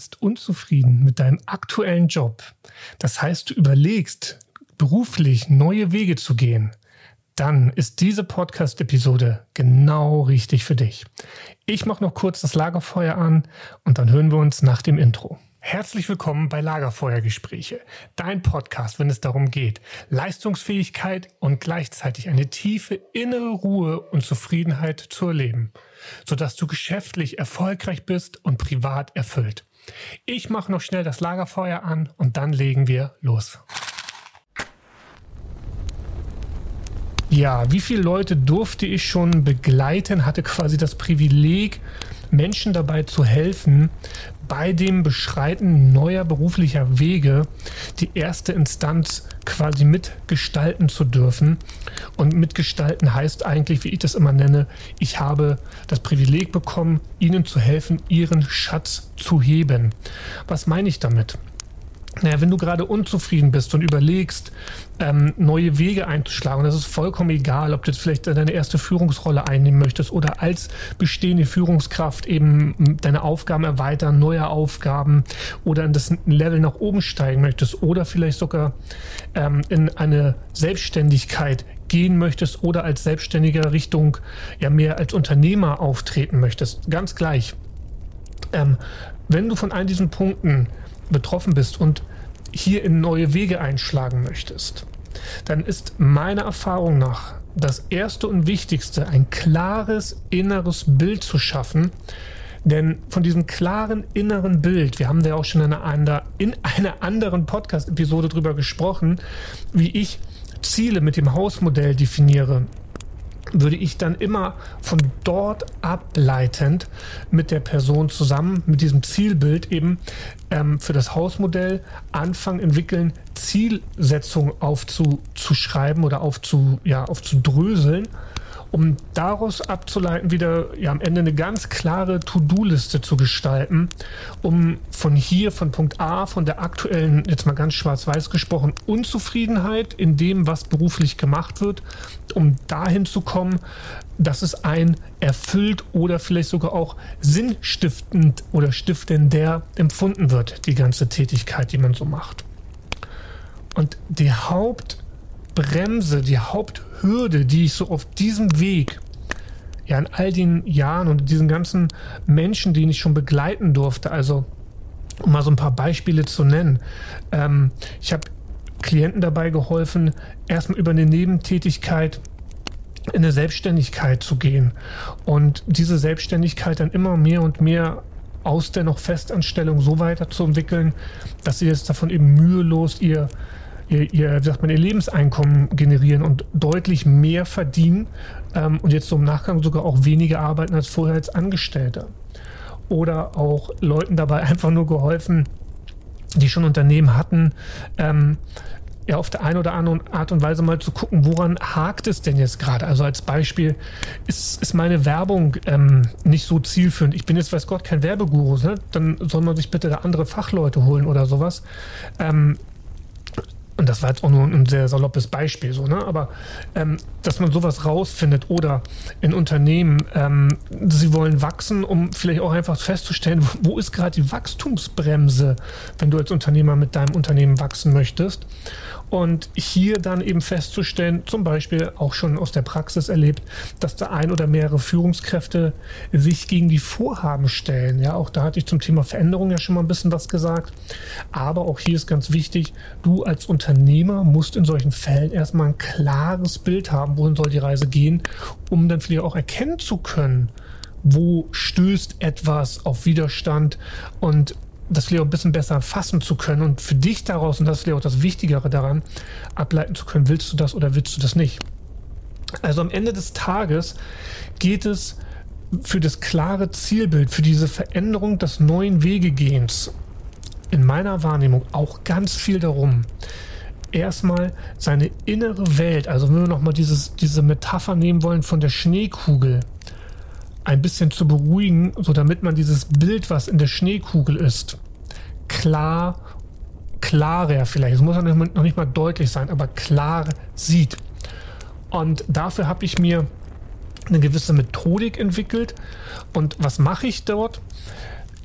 bist unzufrieden mit deinem aktuellen Job, das heißt, du überlegst, beruflich neue Wege zu gehen, dann ist diese Podcast-Episode genau richtig für dich. Ich mache noch kurz das Lagerfeuer an und dann hören wir uns nach dem Intro. Herzlich willkommen bei Lagerfeuergespräche, dein Podcast, wenn es darum geht, Leistungsfähigkeit und gleichzeitig eine tiefe innere Ruhe und Zufriedenheit zu erleben, sodass du geschäftlich erfolgreich bist und privat erfüllt. Ich mache noch schnell das Lagerfeuer an und dann legen wir los. Ja, wie viele Leute durfte ich schon begleiten, hatte quasi das Privileg, Menschen dabei zu helfen, bei dem Beschreiten neuer beruflicher Wege die erste Instanz quasi mitgestalten zu dürfen. Und mitgestalten heißt eigentlich, wie ich das immer nenne, ich habe das Privileg bekommen, ihnen zu helfen, ihren Schatz zu heben. Was meine ich damit? Naja, wenn du gerade unzufrieden bist und überlegst, ähm, neue Wege einzuschlagen, das ist vollkommen egal, ob du jetzt vielleicht deine erste Führungsrolle einnehmen möchtest oder als bestehende Führungskraft eben deine Aufgaben erweitern, neue Aufgaben oder in das Level nach oben steigen möchtest oder vielleicht sogar ähm, in eine Selbstständigkeit gehen möchtest oder als Selbstständiger Richtung ja mehr als Unternehmer auftreten möchtest. Ganz gleich. Ähm, wenn du von all diesen Punkten betroffen bist und hier in neue Wege einschlagen möchtest, dann ist meiner Erfahrung nach das Erste und Wichtigste, ein klares inneres Bild zu schaffen. Denn von diesem klaren inneren Bild, wir haben da ja auch schon in einer, in einer anderen Podcast-Episode drüber gesprochen, wie ich Ziele mit dem Hausmodell definiere, würde ich dann immer von dort ableitend mit der Person zusammen, mit diesem Zielbild eben ähm, für das Hausmodell anfangen, entwickeln, Zielsetzungen aufzuschreiben oder aufzu, ja, aufzudröseln um daraus abzuleiten, wieder ja, am Ende eine ganz klare To-Do-Liste zu gestalten, um von hier, von Punkt A, von der aktuellen, jetzt mal ganz schwarz-weiß gesprochen, Unzufriedenheit in dem, was beruflich gemacht wird, um dahin zu kommen, dass es ein erfüllt oder vielleicht sogar auch sinnstiftend oder stiftender empfunden wird, die ganze Tätigkeit, die man so macht. Und die Hauptbremse, die Haupthürde, Hürde, die ich so auf diesem Weg, ja, in all den Jahren und diesen ganzen Menschen, die ich schon begleiten durfte, also um mal so ein paar Beispiele zu nennen. Ähm, ich habe Klienten dabei geholfen, erstmal über eine Nebentätigkeit in eine Selbstständigkeit zu gehen und diese Selbstständigkeit dann immer mehr und mehr aus der noch Festanstellung so weiterzuentwickeln, dass sie jetzt davon eben mühelos ihr ihr, ihr, wie sagt man, ihr Lebenseinkommen generieren und deutlich mehr verdienen ähm, und jetzt so im Nachgang sogar auch weniger arbeiten als vorher als Angestellter. Oder auch Leuten dabei einfach nur geholfen, die schon Unternehmen hatten, ähm, ja, auf der einen oder anderen Art und Weise mal zu gucken, woran hakt es denn jetzt gerade? Also als Beispiel, ist, ist meine Werbung ähm, nicht so zielführend? Ich bin jetzt, weiß Gott, kein Werbeguru, ne? dann soll man sich bitte da andere Fachleute holen oder sowas. Ähm, und das war jetzt auch nur ein sehr saloppes Beispiel, so, ne? Aber ähm, dass man sowas rausfindet oder in Unternehmen, ähm, sie wollen wachsen, um vielleicht auch einfach festzustellen, wo ist gerade die Wachstumsbremse, wenn du als Unternehmer mit deinem Unternehmen wachsen möchtest. Und hier dann eben festzustellen, zum Beispiel auch schon aus der Praxis erlebt, dass da ein oder mehrere Führungskräfte sich gegen die Vorhaben stellen. Ja, auch da hatte ich zum Thema Veränderung ja schon mal ein bisschen was gesagt. Aber auch hier ist ganz wichtig, du als Unternehmer musst in solchen Fällen erstmal ein klares Bild haben, wohin soll die Reise gehen, um dann vielleicht auch erkennen zu können, wo stößt etwas auf Widerstand und das vielleicht auch ein bisschen besser fassen zu können und für dich daraus, und das ist vielleicht auch das Wichtigere daran, ableiten zu können, willst du das oder willst du das nicht. Also am Ende des Tages geht es für das klare Zielbild, für diese Veränderung des neuen Wegegehens in meiner Wahrnehmung auch ganz viel darum, erstmal seine innere Welt, also wenn wir nochmal diese Metapher nehmen wollen von der Schneekugel, ein bisschen zu beruhigen, so damit man dieses Bild, was in der Schneekugel ist, klar, klarer vielleicht, es muss noch nicht mal deutlich sein, aber klar sieht. Und dafür habe ich mir eine gewisse Methodik entwickelt. Und was mache ich dort?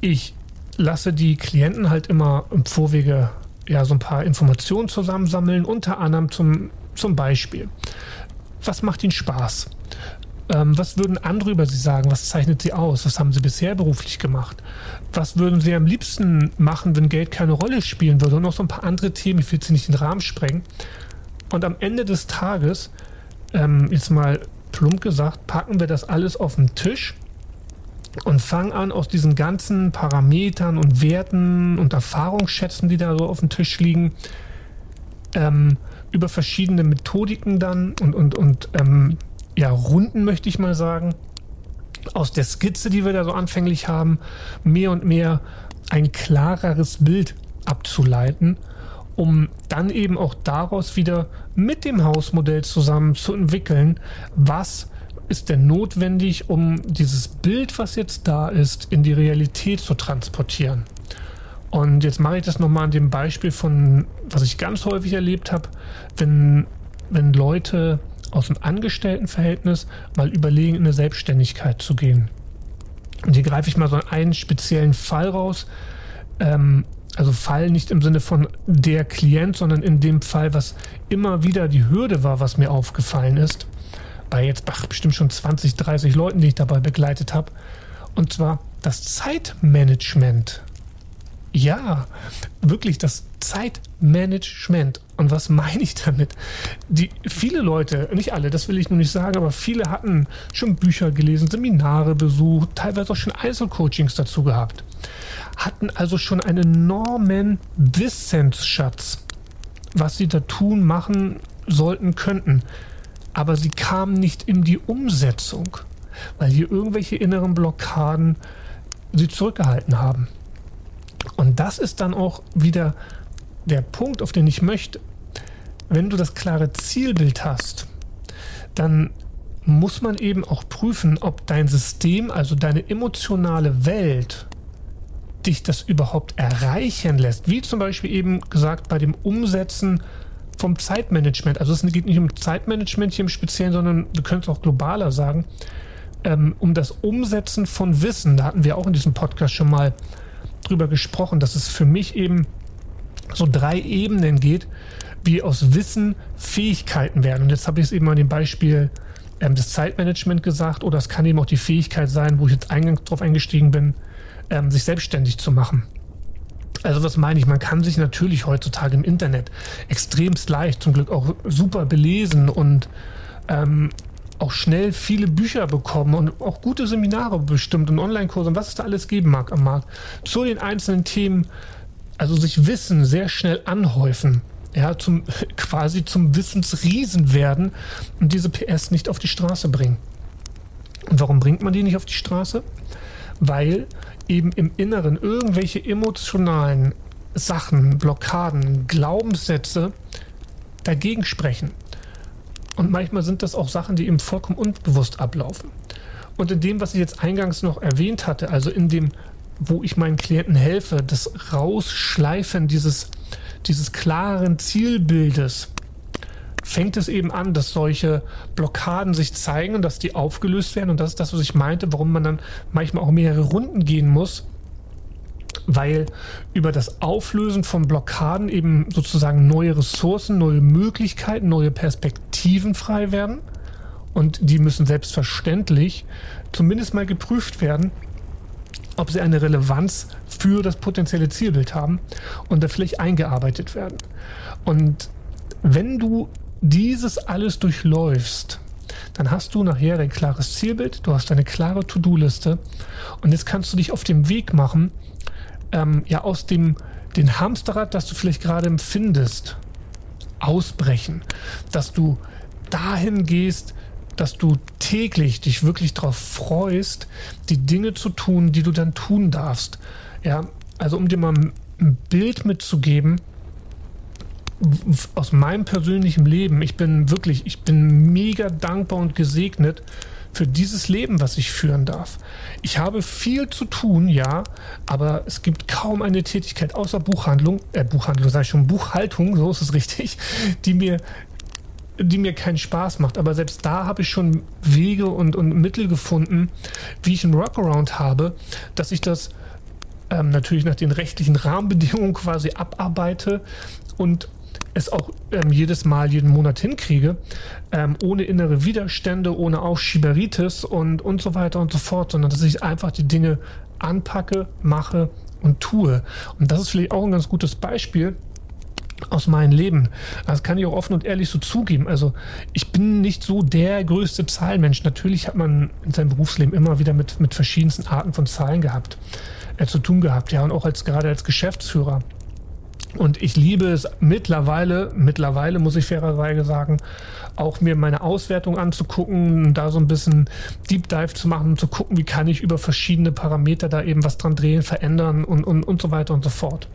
Ich lasse die Klienten halt immer im Vorwege ja so ein paar Informationen zusammensammeln, unter anderem zum, zum Beispiel. Was macht ihnen Spaß? Ähm, was würden andere über sie sagen? Was zeichnet sie aus? Was haben sie bisher beruflich gemacht? Was würden sie am liebsten machen, wenn Geld keine Rolle spielen würde? Und noch so ein paar andere Themen, ich will sie nicht den Rahmen sprengen. Und am Ende des Tages, ähm, jetzt mal plump gesagt, packen wir das alles auf den Tisch und fangen an, aus diesen ganzen Parametern und Werten und Erfahrungsschätzen, die da so auf dem Tisch liegen, ähm, über verschiedene Methodiken dann und, und, und ähm, ja, Runden, möchte ich mal sagen, aus der Skizze, die wir da so anfänglich haben, mehr und mehr ein klareres Bild abzuleiten, um dann eben auch daraus wieder mit dem Hausmodell zusammen zu entwickeln, was ist denn notwendig, um dieses Bild, was jetzt da ist, in die Realität zu transportieren. Und jetzt mache ich das nochmal an dem Beispiel von, was ich ganz häufig erlebt habe, wenn, wenn Leute aus dem Angestelltenverhältnis mal überlegen, in eine Selbstständigkeit zu gehen. Und hier greife ich mal so einen speziellen Fall raus. Ähm, also Fall nicht im Sinne von der Klient, sondern in dem Fall, was immer wieder die Hürde war, was mir aufgefallen ist. Bei jetzt ach, bestimmt schon 20, 30 Leuten, die ich dabei begleitet habe. Und zwar das Zeitmanagement. Ja, wirklich das Zeitmanagement. Und was meine ich damit? Die, viele Leute, nicht alle, das will ich nur nicht sagen, aber viele hatten schon Bücher gelesen, Seminare besucht, teilweise auch schon Einzelcoachings dazu gehabt. Hatten also schon einen enormen Wissensschatz, was sie da tun, machen sollten, könnten. Aber sie kamen nicht in die Umsetzung, weil hier irgendwelche inneren Blockaden sie zurückgehalten haben. Und das ist dann auch wieder der Punkt, auf den ich möchte. Wenn du das klare Zielbild hast, dann muss man eben auch prüfen, ob dein System, also deine emotionale Welt, dich das überhaupt erreichen lässt. Wie zum Beispiel eben gesagt bei dem Umsetzen vom Zeitmanagement. Also es geht nicht um Zeitmanagement hier im Speziellen, sondern du könntest auch globaler sagen, ähm, um das Umsetzen von Wissen. Da hatten wir auch in diesem Podcast schon mal drüber gesprochen, dass es für mich eben so drei Ebenen geht, wie aus Wissen Fähigkeiten werden. Und jetzt habe ich es eben an dem Beispiel ähm, des Zeitmanagement gesagt, oder es kann eben auch die Fähigkeit sein, wo ich jetzt eingangs drauf eingestiegen bin, ähm, sich selbstständig zu machen. Also was meine ich? Man kann sich natürlich heutzutage im Internet extremst leicht, zum Glück auch super belesen und ähm, auch schnell viele Bücher bekommen und auch gute Seminare bestimmt und Online-Kurse und was es da alles geben mag am Markt zu den einzelnen Themen, also sich Wissen sehr schnell anhäufen, ja, zum, quasi zum Wissensriesen werden und diese PS nicht auf die Straße bringen. Und warum bringt man die nicht auf die Straße? Weil eben im Inneren irgendwelche emotionalen Sachen, Blockaden, Glaubenssätze dagegen sprechen. Und manchmal sind das auch Sachen, die eben vollkommen unbewusst ablaufen. Und in dem, was ich jetzt eingangs noch erwähnt hatte, also in dem, wo ich meinen Klienten helfe, das Rausschleifen dieses, dieses klaren Zielbildes, fängt es eben an, dass solche Blockaden sich zeigen und dass die aufgelöst werden. Und das ist das, was ich meinte, warum man dann manchmal auch mehrere Runden gehen muss, weil über das Auflösen von Blockaden eben sozusagen neue Ressourcen, neue Möglichkeiten, neue Perspektiven frei werden. Und die müssen selbstverständlich zumindest mal geprüft werden, ob sie eine Relevanz für das potenzielle Zielbild haben und da vielleicht eingearbeitet werden. Und wenn du dieses alles durchläufst, dann hast du nachher ein klares Zielbild, du hast eine klare To-Do-Liste und jetzt kannst du dich auf den Weg machen, ähm, ja aus dem den Hamsterrad, das du vielleicht gerade empfindest, ausbrechen, dass du dahin gehst, dass du täglich dich wirklich darauf freust, die Dinge zu tun, die du dann tun darfst. Ja, also um dir mal ein Bild mitzugeben aus meinem persönlichen Leben. Ich bin wirklich, ich bin mega dankbar und gesegnet, für dieses Leben, was ich führen darf. Ich habe viel zu tun, ja, aber es gibt kaum eine Tätigkeit außer Buchhandlung, äh, Buchhandlung, sage ich schon, Buchhaltung, so ist es richtig, die mir die mir keinen Spaß macht. Aber selbst da habe ich schon Wege und, und Mittel gefunden, wie ich einen Workaround habe, dass ich das ähm, natürlich nach den rechtlichen Rahmenbedingungen quasi abarbeite und es auch ähm, jedes Mal, jeden Monat hinkriege, ähm, ohne innere Widerstände, ohne Aufschieberitis und, und so weiter und so fort, sondern dass ich einfach die Dinge anpacke, mache und tue. Und das ist vielleicht auch ein ganz gutes Beispiel, aus meinem Leben. Das kann ich auch offen und ehrlich so zugeben. Also ich bin nicht so der größte Zahlenmensch. Natürlich hat man in seinem Berufsleben immer wieder mit, mit verschiedensten Arten von Zahlen gehabt, äh, zu tun gehabt. Ja, und auch als gerade als Geschäftsführer und ich liebe es mittlerweile, mittlerweile muss ich fairerweise sagen, auch mir meine Auswertung anzugucken, da so ein bisschen Deep Dive zu machen, zu gucken, wie kann ich über verschiedene Parameter da eben was dran drehen, verändern und, und, und so weiter und so fort.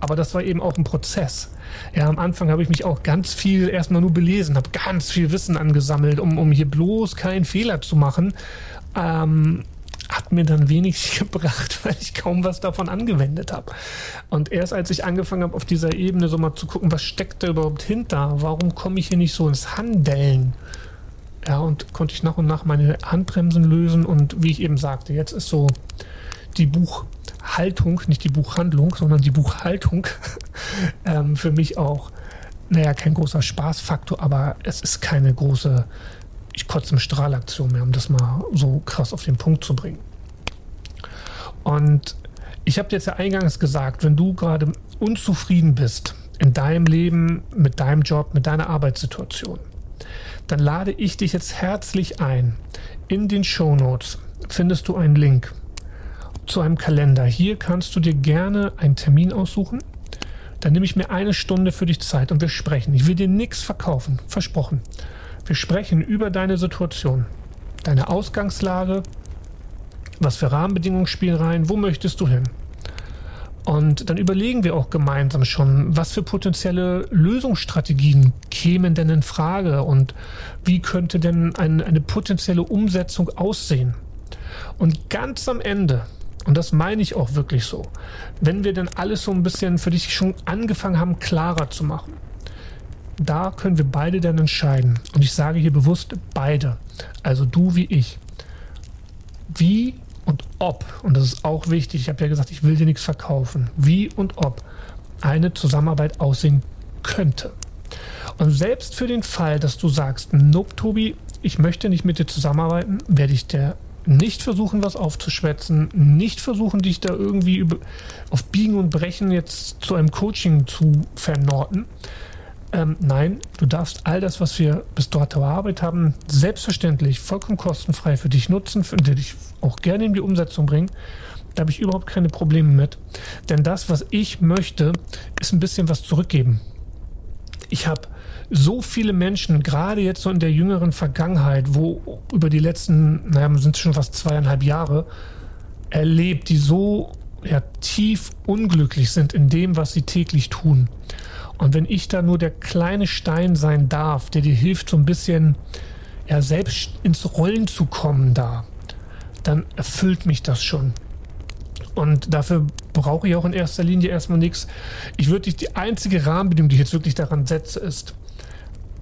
Aber das war eben auch ein Prozess. Ja, am Anfang habe ich mich auch ganz viel erstmal nur belesen, habe ganz viel Wissen angesammelt, um, um hier bloß keinen Fehler zu machen. Ähm, hat mir dann wenig gebracht, weil ich kaum was davon angewendet habe. Und erst als ich angefangen habe, auf dieser Ebene so mal zu gucken, was steckt da überhaupt hinter, warum komme ich hier nicht so ins Handeln, ja, und konnte ich nach und nach meine Handbremsen lösen und wie ich eben sagte, jetzt ist so die Buchhaltung, nicht die Buchhandlung, sondern die Buchhaltung ähm, für mich auch, naja, kein großer Spaßfaktor, aber es ist keine große ich kotze im Strahlaktion mehr, um das mal so krass auf den Punkt zu bringen. Und ich habe jetzt ja eingangs gesagt, wenn du gerade unzufrieden bist in deinem Leben, mit deinem Job, mit deiner Arbeitssituation, dann lade ich dich jetzt herzlich ein. In den Show Notes findest du einen Link zu einem Kalender. Hier kannst du dir gerne einen Termin aussuchen. Dann nehme ich mir eine Stunde für dich Zeit und wir sprechen. Ich will dir nichts verkaufen, versprochen. Wir sprechen über deine Situation, deine Ausgangslage, was für Rahmenbedingungen spielen rein, wo möchtest du hin? Und dann überlegen wir auch gemeinsam schon, was für potenzielle Lösungsstrategien kämen denn in Frage und wie könnte denn ein, eine potenzielle Umsetzung aussehen. Und ganz am Ende, und das meine ich auch wirklich so, wenn wir dann alles so ein bisschen für dich schon angefangen haben, klarer zu machen, da können wir beide dann entscheiden. Und ich sage hier bewusst beide. Also du wie ich. Wie und ob, und das ist auch wichtig, ich habe ja gesagt, ich will dir nichts verkaufen, wie und ob eine Zusammenarbeit aussehen könnte. Und selbst für den Fall, dass du sagst, nope, Tobi, ich möchte nicht mit dir zusammenarbeiten, werde ich dir nicht versuchen, was aufzuschwätzen, nicht versuchen, dich da irgendwie auf Biegen und Brechen jetzt zu einem Coaching zu vernorten, ähm, nein, du darfst all das, was wir bis dort erarbeitet haben, selbstverständlich vollkommen kostenfrei für dich nutzen, für dich auch gerne in die Umsetzung bringen. Da habe ich überhaupt keine Probleme mit. Denn das, was ich möchte, ist ein bisschen was zurückgeben. Ich habe so viele Menschen, gerade jetzt so in der jüngeren Vergangenheit, wo über die letzten, naja, sind schon fast zweieinhalb Jahre, erlebt, die so ja, tief unglücklich sind in dem, was sie täglich tun. Und wenn ich da nur der kleine Stein sein darf, der dir hilft, so ein bisschen ja, selbst ins Rollen zu kommen da, dann erfüllt mich das schon. Und dafür brauche ich auch in erster Linie erstmal nichts. Ich würde dich, die einzige Rahmenbedingung, die ich jetzt wirklich daran setze, ist,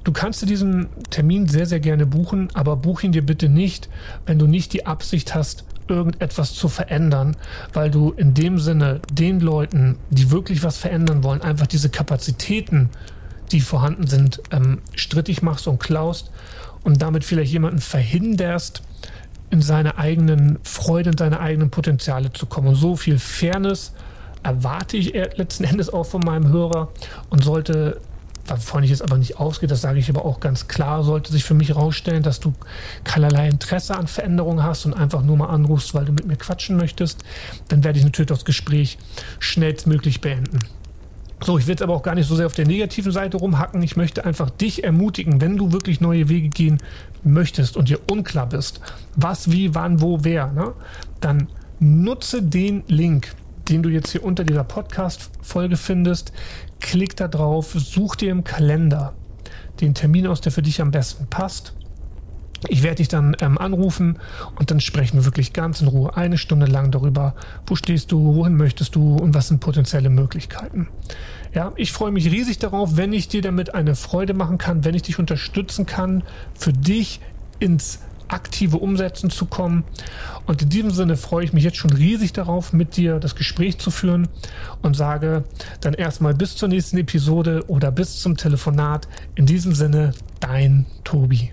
du kannst dir diesen Termin sehr, sehr gerne buchen, aber buch ihn dir bitte nicht, wenn du nicht die Absicht hast, irgendetwas zu verändern, weil du in dem Sinne den Leuten, die wirklich was verändern wollen, einfach diese Kapazitäten, die vorhanden sind, ähm, strittig machst und klaust und damit vielleicht jemanden verhinderst, in seine eigenen Freude, in seine eigenen Potenziale zu kommen. Und so viel Fairness erwarte ich letzten Endes auch von meinem Hörer und sollte wovon ich jetzt aber nicht ausgehe, das sage ich aber auch ganz klar, sollte sich für mich herausstellen, dass du keinerlei Interesse an Veränderungen hast und einfach nur mal anrufst, weil du mit mir quatschen möchtest, dann werde ich natürlich das Gespräch schnellstmöglich beenden. So, ich will jetzt aber auch gar nicht so sehr auf der negativen Seite rumhacken. Ich möchte einfach dich ermutigen, wenn du wirklich neue Wege gehen möchtest und dir unklar bist, was, wie, wann, wo, wer, ne? dann nutze den Link, den du jetzt hier unter dieser Podcast-Folge findest. Klick da drauf, such dir im Kalender den Termin aus, der für dich am besten passt. Ich werde dich dann ähm, anrufen und dann sprechen wir wirklich ganz in Ruhe eine Stunde lang darüber, wo stehst du, wohin möchtest du und was sind potenzielle Möglichkeiten. Ja, ich freue mich riesig darauf, wenn ich dir damit eine Freude machen kann, wenn ich dich unterstützen kann, für dich ins aktive Umsetzen zu kommen. Und in diesem Sinne freue ich mich jetzt schon riesig darauf, mit dir das Gespräch zu führen und sage dann erstmal bis zur nächsten Episode oder bis zum Telefonat. In diesem Sinne, dein Tobi.